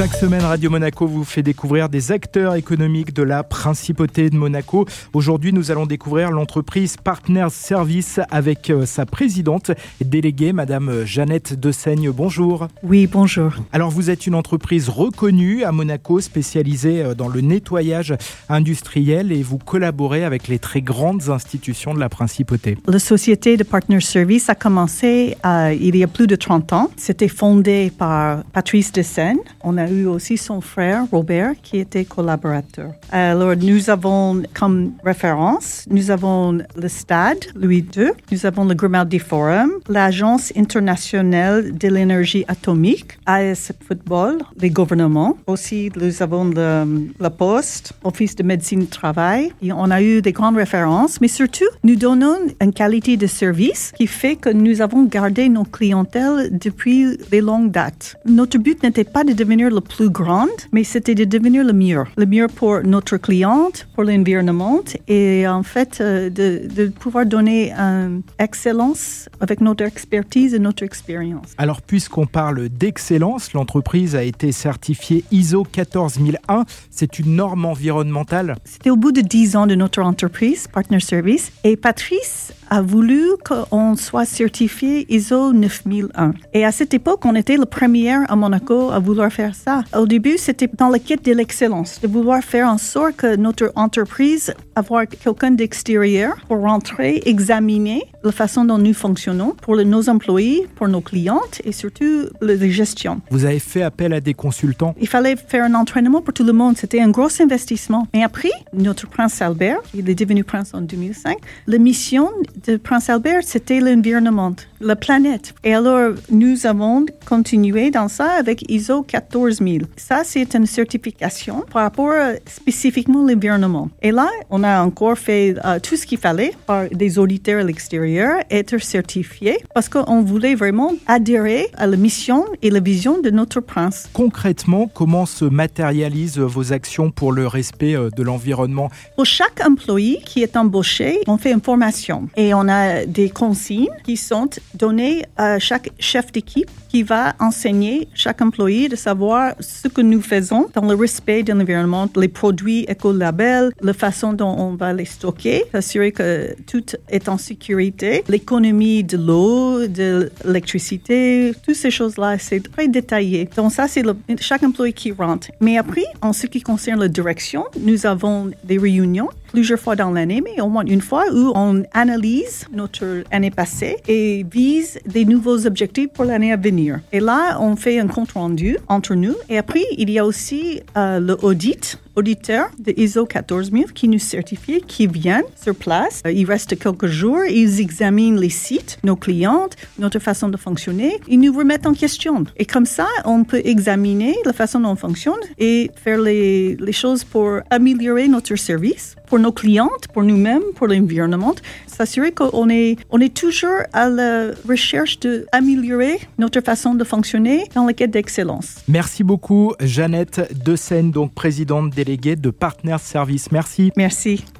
Chaque semaine, Radio Monaco vous fait découvrir des acteurs économiques de la principauté de Monaco. Aujourd'hui, nous allons découvrir l'entreprise Partners Service avec euh, sa présidente et déléguée, Madame Jeannette Dessaigne. Bonjour. Oui, bonjour. Alors, vous êtes une entreprise reconnue à Monaco, spécialisée euh, dans le nettoyage industriel et vous collaborez avec les très grandes institutions de la principauté. La société de Partners Service a commencé euh, il y a plus de 30 ans. C'était fondé par Patrice Dessaigne. On a eu aussi son frère Robert qui était collaborateur. Alors nous avons comme référence, nous avons le stade Louis II, nous avons le Grimaldi Forum, l'Agence internationale de l'énergie atomique, AS Football, les gouvernements. Aussi nous avons le, la Poste, Office de médecine travail. Et on a eu des grandes références, mais surtout nous donnons une qualité de service qui fait que nous avons gardé nos clientèles depuis les longues dates. Notre but n'était pas de devenir le plus grande, mais c'était de devenir le mieux. Le mieux pour notre cliente, pour l'environnement et en fait euh, de, de, pouvoir donner une excellence avec notre expertise et notre expérience. Alors puisqu'on parle d'excellence, l'entreprise a été certifiée ISO 14001. C'est une norme environnementale. C'était au bout de 10 ans de notre entreprise, Partner Service, et Patrice a voulu qu'on soit certifié ISO 9001. Et à cette époque, on était le premier à Monaco à vouloir faire ça. Au début, c'était dans la quête de l'excellence, de vouloir faire en sorte que notre entreprise avoir quelqu'un d'extérieur pour rentrer, examiner la façon dont nous fonctionnons pour nos employés, pour nos clientes et surtout la gestion. Vous avez fait appel à des consultants Il fallait faire un entraînement pour tout le monde. C'était un gros investissement. Mais après, notre prince Albert, il est devenu prince en 2005, la mission de prince Albert, c'était l'environnement, la planète. Et alors, nous avons continué dans ça avec ISO 14000. Ça, c'est une certification par rapport spécifiquement à l'environnement. Et là, on a encore fait uh, tout ce qu'il fallait par des auditeurs à l'extérieur, être certifié, parce qu'on voulait vraiment adhérer à la mission et la vision de notre prince. Concrètement, comment se matérialisent vos actions pour le respect euh, de l'environnement? Pour chaque employé qui est embauché, on fait une formation et on a des consignes qui sont données à chaque chef d'équipe qui va enseigner chaque employé de savoir ce que nous faisons dans le respect de l'environnement, les produits écolabels, la façon dont on va les stocker, s'assurer que tout est en sécurité, l'économie de l'eau, de l'électricité, toutes ces choses-là, c'est très détaillé. Donc ça, c'est chaque employé qui rentre. Mais après, en ce qui concerne la direction, nous avons des réunions plusieurs fois dans l'année, mais au moins une fois où on analyse notre année passée et vise des nouveaux objectifs pour l'année à venir. Et là, on fait un compte rendu entre nous. Et après, il y a aussi euh, le audit auditeurs de ISO 14000 qui nous certifient, qui viennent sur place. Euh, ils restent quelques jours, ils examinent les sites, nos clientes, notre façon de fonctionner, ils nous remettent en question. Et comme ça, on peut examiner la façon dont on fonctionne et faire les choses pour améliorer notre service pour nos clientes, pour nous-mêmes, pour l'environnement, s'assurer qu'on est, on est toujours à la recherche d'améliorer notre façon de fonctionner dans la quête d'excellence. Merci beaucoup, Jeannette Dessaigne, donc présidente déléguée de Partners Service. Merci. Merci.